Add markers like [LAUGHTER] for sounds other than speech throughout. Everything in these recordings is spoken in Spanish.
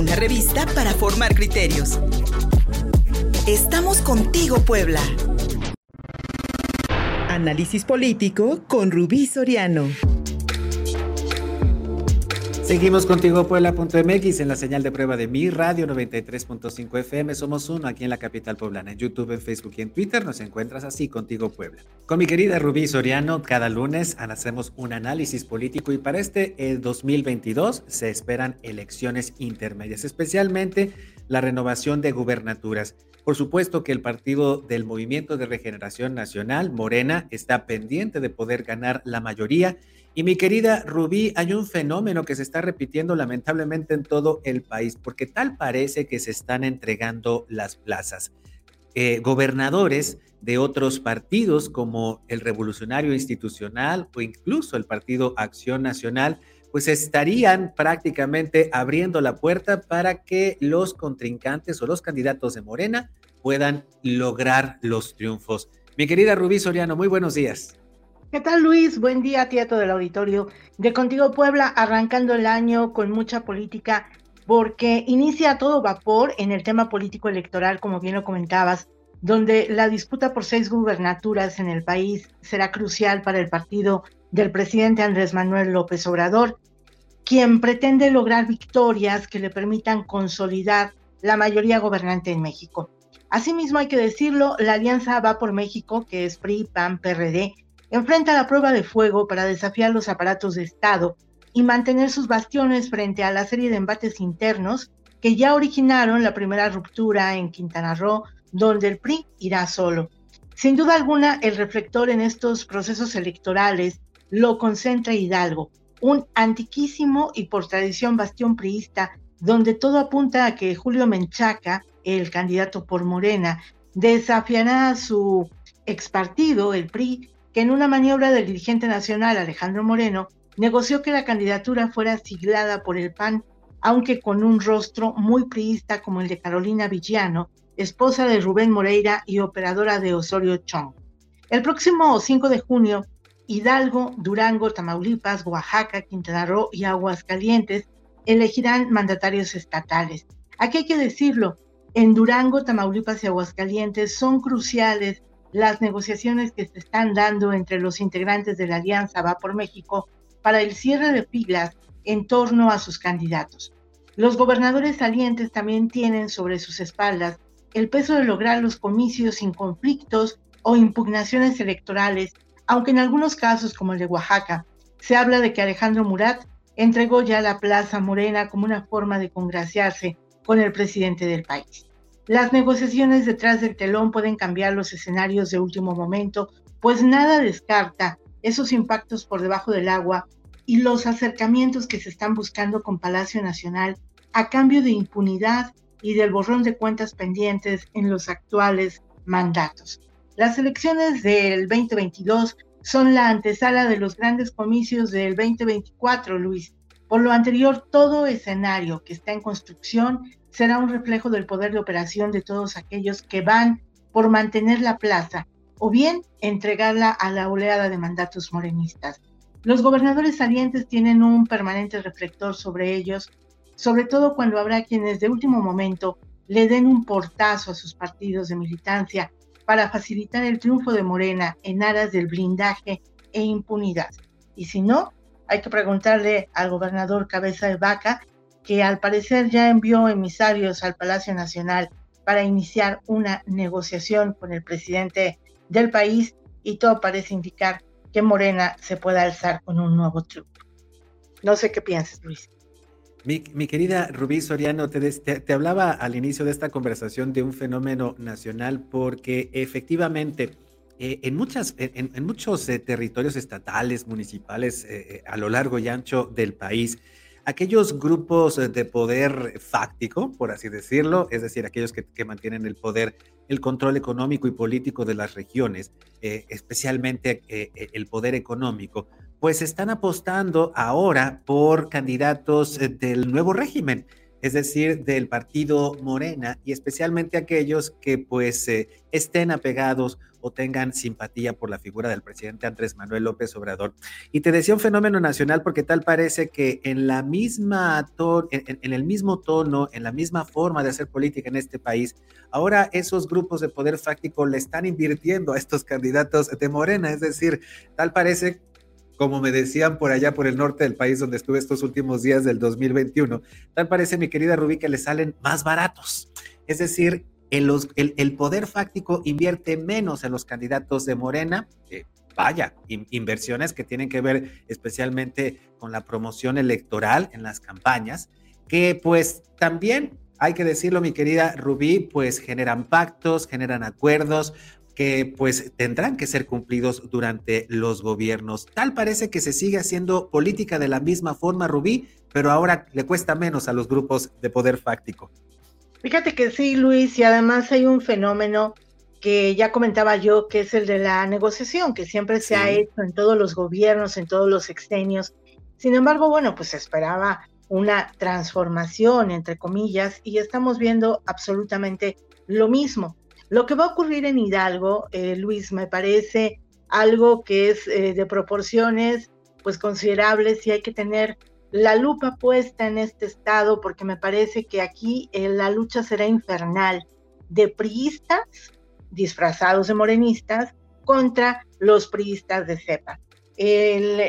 una revista para formar criterios. Estamos contigo, Puebla. Análisis político con Rubí Soriano. Seguimos contigo Puebla.mx en la señal de prueba de mi radio 93.5 FM. Somos uno aquí en la capital poblana. En YouTube, en Facebook y en Twitter nos encuentras así contigo Puebla. Con mi querida Rubí Soriano, cada lunes hacemos un análisis político y para este 2022 se esperan elecciones intermedias, especialmente la renovación de gubernaturas. Por supuesto que el partido del Movimiento de Regeneración Nacional, Morena, está pendiente de poder ganar la mayoría y mi querida Rubí, hay un fenómeno que se está repitiendo lamentablemente en todo el país, porque tal parece que se están entregando las plazas. Eh, gobernadores de otros partidos como el Revolucionario Institucional o incluso el Partido Acción Nacional, pues estarían prácticamente abriendo la puerta para que los contrincantes o los candidatos de Morena puedan lograr los triunfos. Mi querida Rubí Soriano, muy buenos días. ¿Qué tal Luis? Buen día a ti a todo el auditorio de Contigo Puebla, arrancando el año con mucha política, porque inicia todo vapor en el tema político electoral, como bien lo comentabas, donde la disputa por seis gubernaturas en el país será crucial para el partido del presidente Andrés Manuel López Obrador, quien pretende lograr victorias que le permitan consolidar la mayoría gobernante en México. Asimismo, hay que decirlo, la alianza va por México, que es PRI, PAN, PRD, enfrenta la prueba de fuego para desafiar los aparatos de Estado y mantener sus bastiones frente a la serie de embates internos que ya originaron la primera ruptura en Quintana Roo, donde el PRI irá solo. Sin duda alguna, el reflector en estos procesos electorales lo concentra Hidalgo, un antiquísimo y por tradición bastión priista, donde todo apunta a que Julio Menchaca, el candidato por Morena, desafiará a su ex partido, el PRI, que en una maniobra del dirigente nacional Alejandro Moreno negoció que la candidatura fuera siglada por el PAN, aunque con un rostro muy priista como el de Carolina Villano, esposa de Rubén Moreira y operadora de Osorio Chong. El próximo 5 de junio, Hidalgo, Durango, Tamaulipas, Oaxaca, Quintana Roo y Aguascalientes elegirán mandatarios estatales. Aquí hay que decirlo, en Durango, Tamaulipas y Aguascalientes son cruciales las negociaciones que se están dando entre los integrantes de la Alianza Va por México para el cierre de filas en torno a sus candidatos. Los gobernadores salientes también tienen sobre sus espaldas el peso de lograr los comicios sin conflictos o impugnaciones electorales, aunque en algunos casos, como el de Oaxaca, se habla de que Alejandro Murat entregó ya la Plaza Morena como una forma de congraciarse con el presidente del país. Las negociaciones detrás del telón pueden cambiar los escenarios de último momento, pues nada descarta esos impactos por debajo del agua y los acercamientos que se están buscando con Palacio Nacional a cambio de impunidad y del borrón de cuentas pendientes en los actuales mandatos. Las elecciones del 2022 son la antesala de los grandes comicios del 2024, Luis. Por lo anterior, todo escenario que está en construcción será un reflejo del poder de operación de todos aquellos que van por mantener la plaza o bien entregarla a la oleada de mandatos morenistas. Los gobernadores salientes tienen un permanente reflector sobre ellos, sobre todo cuando habrá quienes de último momento le den un portazo a sus partidos de militancia para facilitar el triunfo de Morena en aras del blindaje e impunidad. Y si no, hay que preguntarle al gobernador Cabeza de Vaca que al parecer ya envió emisarios al Palacio Nacional para iniciar una negociación con el presidente del país y todo parece indicar que Morena se pueda alzar con un nuevo triunfo. No sé qué piensas, Luis. Mi, querida Rubí Soriano, te, hablaba al inicio de esta conversación de un fenómeno nacional porque efectivamente eh, en, muchas, en, muchos eh, territorios estatales, municipales, eh, a lo largo y ancho del país, aquellos grupos eh, de poder fáctico, por así decirlo, es decir, aquellos que, mantienen el poder, el control económico y político de las regiones, eh, especialmente eh, el poder económico, pues están apostando ahora por candidatos del nuevo régimen. es decir, del partido Morena y especialmente aquellos que pues eh, estén apegados o tengan simpatía por la figura del presidente Andrés Manuel López Obrador. Y te decía un fenómeno nacional porque tal parece que en la misma en, en, el mismo tono, en la misma forma de hacer política en este país, ahora esos grupos de poder fáctico le están invirtiendo a estos candidatos de Morena, es decir, tal parece como me decían por allá por el norte del país donde estuve estos últimos días del 2021, tal parece, mi querida Rubí, que le salen más baratos. Es decir, el, el, poder fáctico invierte menos en los candidatos de Morena. vaya, inversiones que tienen que ver especialmente con la promoción electoral en las campañas, que pues también hay que decirlo, mi querida Rubí, pues generan pactos, generan acuerdos, que pues tendrán que ser cumplidos durante los gobiernos. Tal parece que se sigue haciendo política de la misma forma, Rubí, pero ahora le cuesta menos a los grupos de poder fáctico. Fíjate que sí, Luis, y además hay un fenómeno que ya comentaba yo, que es el de la negociación, que siempre se ha hecho en todos los gobiernos, en todos los extenios. Sin embargo, bueno, pues se esperaba una transformación, entre comillas, y estamos viendo absolutamente lo mismo. Lo que va a ocurrir en Hidalgo, eh, Luis, me parece algo que es eh, de proporciones pues considerables y hay que tener la lupa puesta en este estado porque me parece que aquí eh, la lucha será infernal de priistas disfrazados de morenistas contra los priistas de cepa.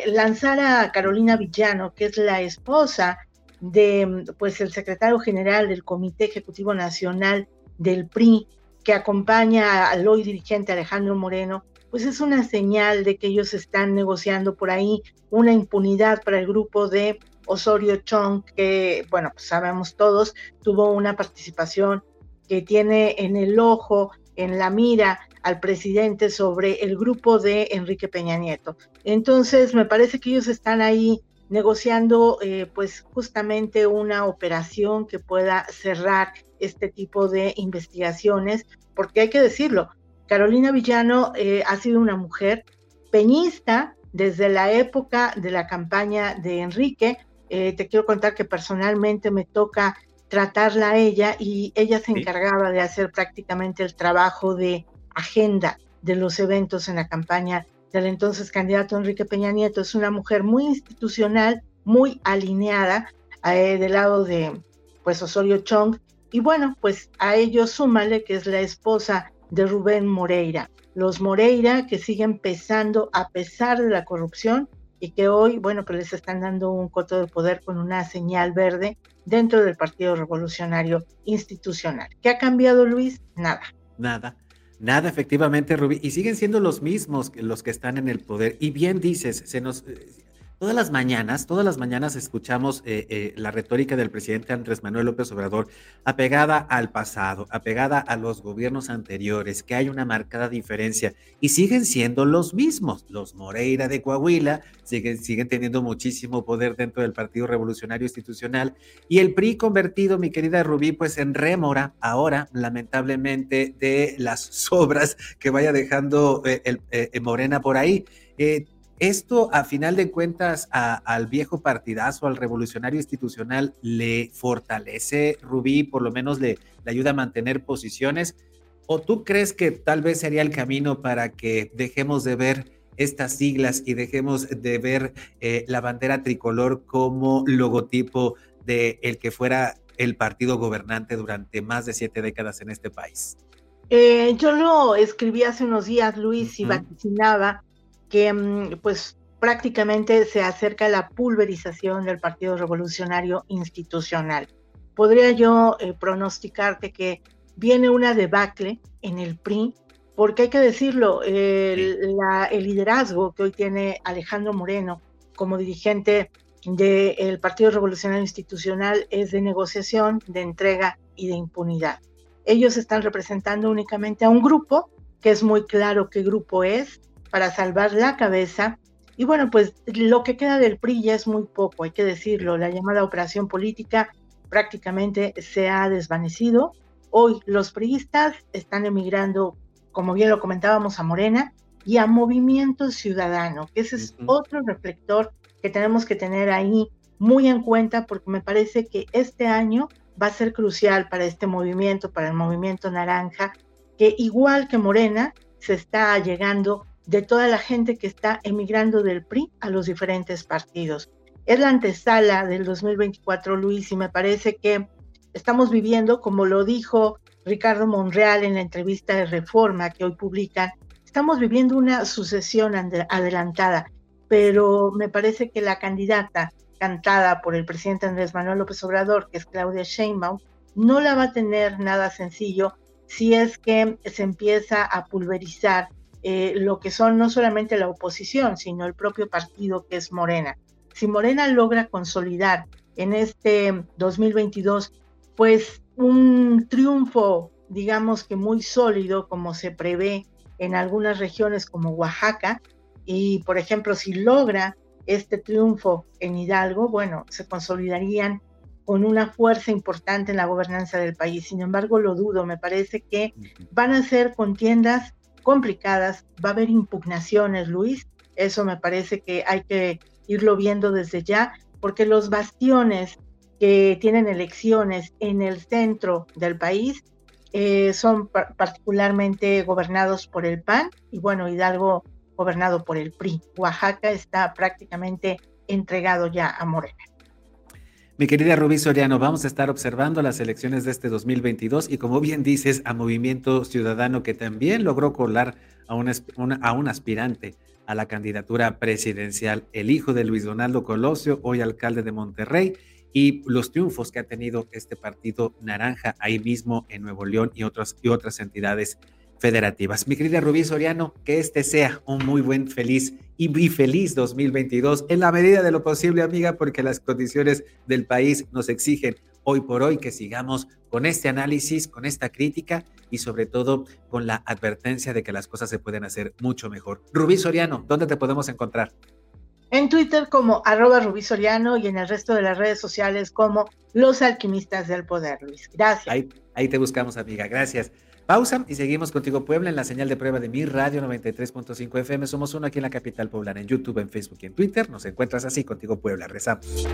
Lanzar a Carolina Villano, que es la esposa de pues el secretario general del Comité Ejecutivo Nacional del PRI, que acompaña al hoy dirigente Alejandro Moreno, pues es una señal de que ellos están negociando por ahí una impunidad para el grupo de Osorio Chong, que, bueno, pues sabemos todos, tuvo una participación que tiene en el ojo, en la mira al presidente sobre el grupo de Enrique Peña Nieto. Entonces, me parece que ellos están ahí negociando, eh, pues justamente una operación que pueda cerrar este tipo de investigaciones, porque hay que decirlo, Carolina Villano eh, ha sido una mujer peñista desde la época de la campaña de Enrique. Eh, te quiero contar que personalmente me toca tratarla a ella y ella se encargaba de hacer prácticamente el trabajo de agenda de los eventos en la campaña del entonces candidato Enrique Peña Nieto. Es una mujer muy institucional, muy alineada eh, del lado de pues Osorio Chong y bueno, pues a ello súmale que es la esposa de Rubén Moreira. Los Moreira que siguen pesando a pesar de la corrupción y que hoy, bueno, pues les están dando un coto de poder con una señal verde dentro del Partido Revolucionario Institucional. ¿Qué ha cambiado, Luis? Nada. Nada. Nada, efectivamente, Rubí. Y siguen siendo los mismos los que están en el poder. Y bien dices, se nos, Todas las mañanas, todas las mañanas escuchamos eh, eh, la retórica del presidente Andrés Manuel López Obrador apegada al pasado, apegada a los gobiernos anteriores, que hay una marcada diferencia y siguen siendo los mismos. Los Moreira de Coahuila siguen, siguen teniendo muchísimo poder dentro del Partido Revolucionario Institucional y el PRI convertido, mi querida Rubí, pues en rémora ahora, lamentablemente, de las [LAUGHS] sobras que vaya dejando eh, el, Morena por ahí. ¿Esto, a final de cuentas, al viejo partidazo, al revolucionario institucional, le fortalece, Rubí, por lo menos le, ayuda a mantener posiciones? ¿O tú crees que tal vez sería el camino para que dejemos de ver estas siglas y dejemos de ver eh, la bandera tricolor como logotipo de el que fuera el partido gobernante durante más de siete décadas en este país? Eh, yo lo escribí hace unos días, Luis, y vaticinaba que mm, pues prácticamente se acerca la pulverización del Partido Revolucionario Institucional. Podría yo eh, pronosticarte que viene una debacle en el PRI, porque hay que decirlo, el, liderazgo que hoy tiene Alejandro Moreno como dirigente del Partido Revolucionario Institucional es de negociación, de entrega y de impunidad. Ellos están representando únicamente a un grupo, que es muy claro qué grupo es, para salvar la cabeza. Y bueno, pues lo que queda del PRI ya es muy poco, hay que decirlo. La llamada operación política prácticamente se ha desvanecido. Hoy los priistas están emigrando, como bien lo comentábamos, a Morena y a Movimiento Ciudadano, que ese es otro reflector que tenemos que tener ahí muy en cuenta porque me parece que este año va a ser crucial para este movimiento, para el movimiento naranja, que igual que Morena, se está llegando de toda la gente que está emigrando del PRI a los diferentes partidos. Es la antesala del 2024, Luis, y me parece que estamos viviendo, como lo dijo Ricardo Monreal en la entrevista de Reforma que hoy publican, estamos viviendo una sucesión adelantada, pero me parece que la candidata cantada por el presidente Andrés Manuel López Obrador, que es Claudia Sheinbaum, no la va a tener nada sencillo si es que se empieza a pulverizar eh, lo que son no solamente la oposición, sino el propio partido que es Morena. Si Morena logra consolidar en este 2022, pues un triunfo, digamos que muy sólido, como se prevé en algunas regiones como Oaxaca, y por ejemplo, si logra este triunfo en Hidalgo, bueno, se consolidarían con una fuerza importante en la gobernanza del país. Sin embargo, lo dudo, me parece que van a ser contiendas complicadas, va a haber impugnaciones, Luis, eso me parece que hay que irlo viendo desde ya, porque los bastiones que tienen elecciones en el centro del país eh, son particularmente gobernados por el PAN y bueno, Hidalgo gobernado por el PRI. Oaxaca está prácticamente entregado ya a Morena. Mi querida Rubí Soriano, vamos a estar observando las elecciones de este 2022 y como bien dices, a Movimiento Ciudadano que también logró colar a un, aspirante a la candidatura presidencial, el hijo de Luis Donaldo Colosio, hoy alcalde de Monterrey, y los triunfos que ha tenido este partido naranja ahí mismo en Nuevo León y y otras entidades federativas. Mi querida Rubí Soriano, que este sea un muy buen, feliz y muy feliz 2022 en la medida de lo posible, amiga, porque las condiciones del país nos exigen hoy por hoy que sigamos con este análisis, con esta crítica y sobre todo con la advertencia de que las cosas se pueden hacer mucho mejor. Rubí Soriano, ¿dónde te podemos encontrar? En Twitter como arroba Rubí Soriano y en el resto de las redes sociales como Los Alquimistas del Poder, Luis. Gracias. Ahí, ahí te buscamos, amiga. Gracias. Pausa y seguimos contigo Puebla en la señal de prueba de mi radio 93.5 FM. Somos uno aquí en la capital poblana, en YouTube, en Facebook y en Twitter. Nos encuentras así contigo Puebla. Rezamos.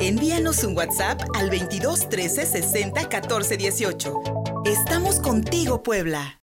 Envíanos un WhatsApp al 22 13 60 14 18. Estamos contigo Puebla.